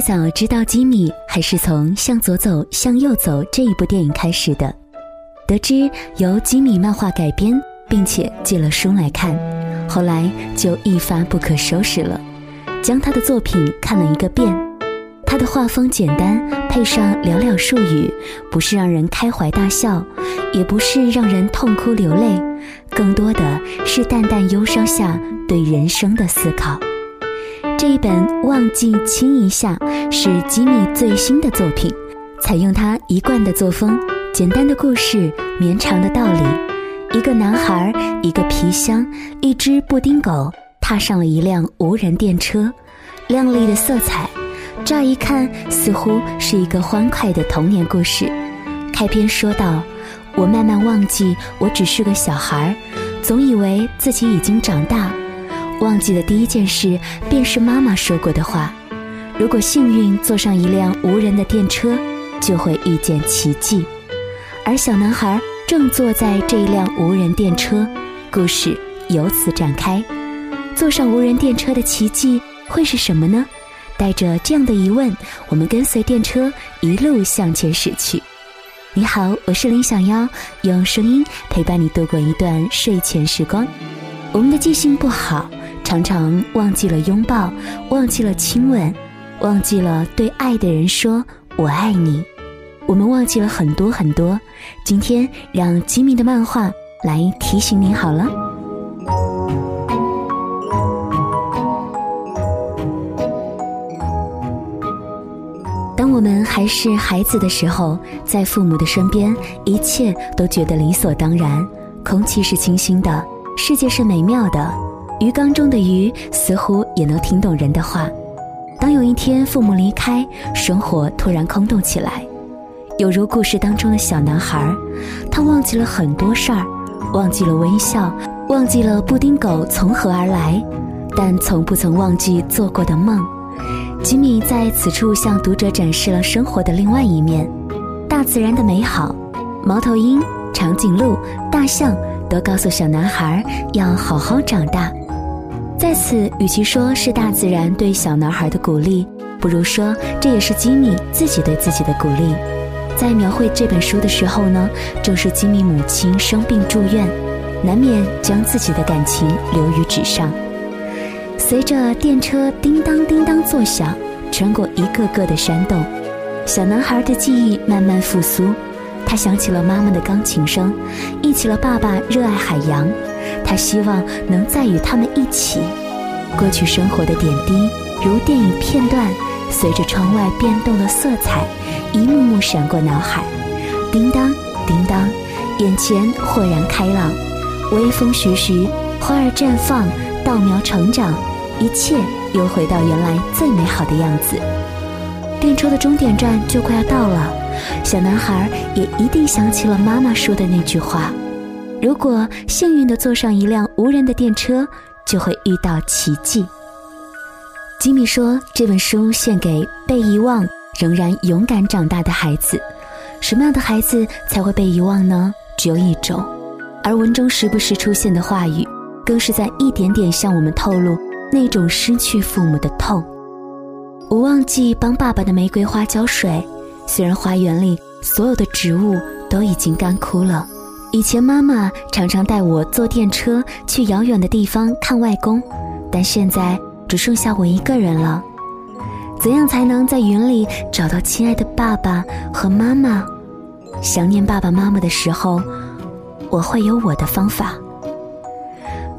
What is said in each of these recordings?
最早知道吉米还是从《向左走，向右走》这一部电影开始的。得知由吉米漫画改编，并且借了书来看，后来就一发不可收拾了，将他的作品看了一个遍。他的画风简单，配上寥寥数语，不是让人开怀大笑，也不是让人痛哭流泪，更多的是淡淡忧伤下对人生的思考。这一本《忘记亲一下》是吉米最新的作品，采用他一贯的作风。简单的故事，绵长的道理。一个男孩，一个皮箱，一只布丁狗，踏上了一辆无人电车。亮丽的色彩，乍一看似乎是一个欢快的童年故事。开篇说道：“我慢慢忘记我只是个小孩，总以为自己已经长大。忘记的第一件事，便是妈妈说过的话：如果幸运坐上一辆无人的电车，就会遇见奇迹。”而小男孩正坐在这一辆无人电车，故事由此展开。坐上无人电车的奇迹会是什么呢？带着这样的疑问，我们跟随电车一路向前驶去。你好，我是林小妖，用声音陪伴你度过一段睡前时光。我们的记性不好，常常忘记了拥抱，忘记了亲吻，忘记了对爱的人说“我爱你”。我们忘记了很多很多，今天让吉米的漫画来提醒你好了。当我们还是孩子的时候，在父母的身边，一切都觉得理所当然。空气是清新的，世界是美妙的，鱼缸中的鱼似乎也能听懂人的话。当有一天父母离开，生活突然空洞起来。有如故事当中的小男孩，他忘记了很多事儿，忘记了微笑，忘记了布丁狗从何而来，但从不曾忘记做过的梦。吉米在此处向读者展示了生活的另外一面，大自然的美好。猫头鹰、长颈鹿、大象都告诉小男孩要好好长大。在此，与其说是大自然对小男孩的鼓励，不如说这也是吉米自己对自己的鼓励。在描绘这本书的时候呢，正是吉米母亲生病住院，难免将自己的感情留于纸上。随着电车叮当叮当作响，穿过一个个的山洞，小男孩的记忆慢慢复苏。他想起了妈妈的钢琴声，忆起了爸爸热爱海洋。他希望能再与他们一起。过去生活的点滴，如电影片段，随着窗外变动的色彩。一幕幕闪过脑海，叮当叮当，眼前豁然开朗。微风徐徐，花儿绽放，稻苗成长，一切又回到原来最美好的样子。电车的终点站就快要到了，小男孩也一定想起了妈妈说的那句话：如果幸运的坐上一辆无人的电车，就会遇到奇迹。吉米说：“这本书献给被遗忘。”仍然勇敢长大的孩子，什么样的孩子才会被遗忘呢？只有一种，而文中时不时出现的话语，更是在一点点向我们透露那种失去父母的痛。我忘记帮爸爸的玫瑰花浇水，虽然花园里所有的植物都已经干枯了。以前妈妈常常带我坐电车去遥远的地方看外公，但现在只剩下我一个人了。怎样才能在云里找到亲爱的爸爸和妈妈？想念爸爸妈妈的时候，我会有我的方法。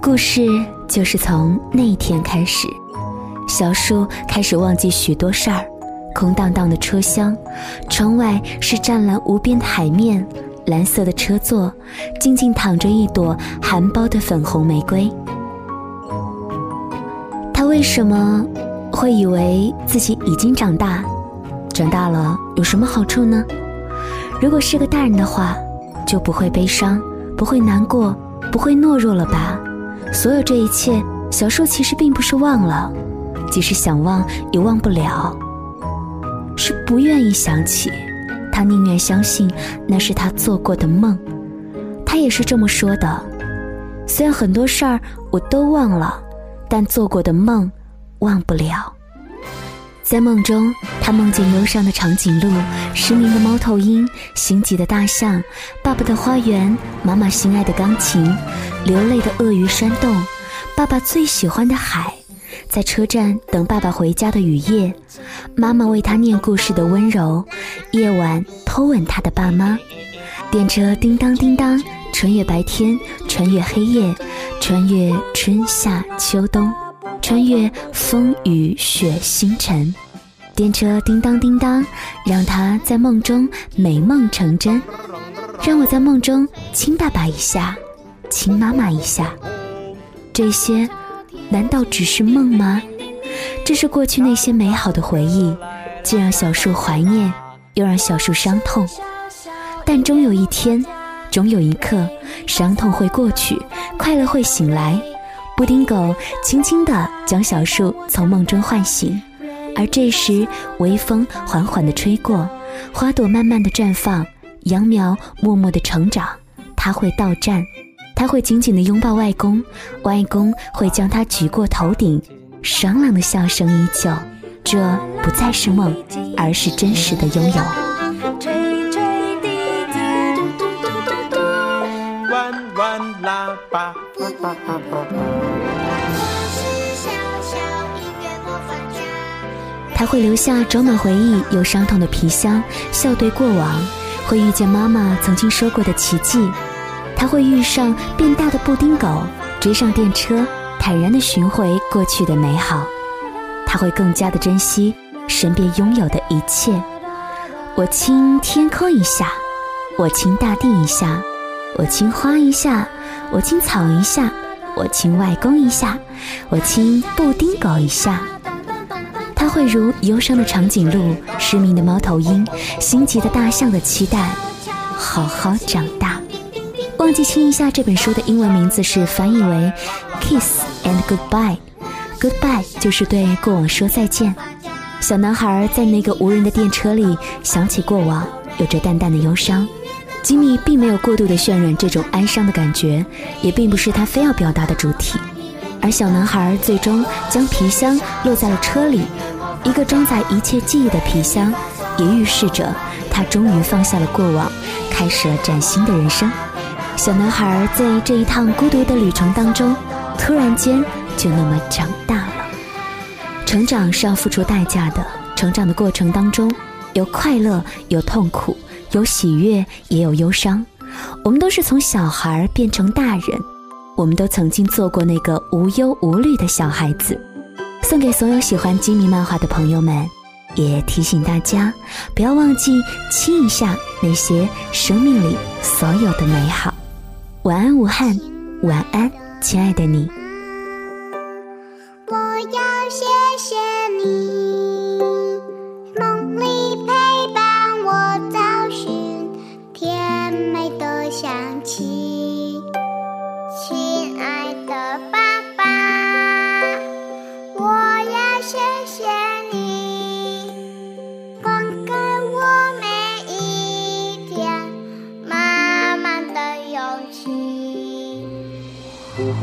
故事就是从那一天开始，小树开始忘记许多事儿。空荡荡的车厢，窗外是湛蓝无边的海面，蓝色的车座，静静躺着一朵含苞的粉红玫瑰。他为什么？会以为自己已经长大，长大了有什么好处呢？如果是个大人的话，就不会悲伤，不会难过，不会懦弱了吧？所有这一切，小树其实并不是忘了，即使想忘也忘不了，是不愿意想起。他宁愿相信那是他做过的梦。他也是这么说的。虽然很多事儿我都忘了，但做过的梦。忘不了。在梦中，他梦见忧伤的长颈鹿、失明的猫头鹰、心急的大象、爸爸的花园、妈妈心爱的钢琴、流泪的鳄鱼山洞、爸爸最喜欢的海，在车站等爸爸回家的雨夜，妈妈为他念故事的温柔，夜晚偷吻他的爸妈，电车叮当叮当，穿越白天，穿越黑夜，穿越春夏秋冬。穿越风雨雪星辰，电车叮当叮当，让他在梦中美梦成真。让我在梦中亲爸爸一下，亲妈妈一下。这些难道只是梦吗？这是过去那些美好的回忆，既让小树怀念，又让小树伤痛。但终有一天，总有一刻，伤痛会过去，快乐会醒来。布丁狗轻轻地将小树从梦中唤醒，而这时微风缓缓地吹过，花朵慢慢地绽放，秧苗默默地成长。它会到站，它会紧紧地拥抱外公，外公会将它举过头顶，爽朗的笑声依旧。这不再是梦，而是真实的拥有。喇叭。他会留下装满回忆又伤痛的皮箱，笑对过往；会遇见妈妈曾经说过的奇迹；他会遇上变大的布丁狗，追上电车，坦然地寻回过去的美好。他会更加的珍惜身边拥有的一切。我亲天空一下，我亲大地一下，我亲花一下，我亲草一下，我亲外公一下，我亲布丁狗一下。他会如忧伤的长颈鹿、失明的猫头鹰、心急的大象的期待，好好长大。忘记亲一下这本书的英文名字是翻译为《Kiss and Goodbye》，Goodbye 就是对过往说再见。小男孩在那个无人的电车里想起过往，有着淡淡的忧伤。吉米并没有过度的渲染这种哀伤的感觉，也并不是他非要表达的主题。而小男孩最终将皮箱落在了车里。一个装载一切记忆的皮箱，也预示着他终于放下了过往，开始了崭新的人生。小男孩在这一趟孤独的旅程当中，突然间就那么长大了。成长是要付出代价的，成长的过程当中，有快乐，有痛苦，有喜悦，也有忧伤。我们都是从小孩变成大人，我们都曾经做过那个无忧无虑的小孩子。送给所有喜欢吉米漫画的朋友们，也提醒大家不要忘记亲一下那些生命里所有的美好。晚安，武汉，晚安，亲爱的你。亲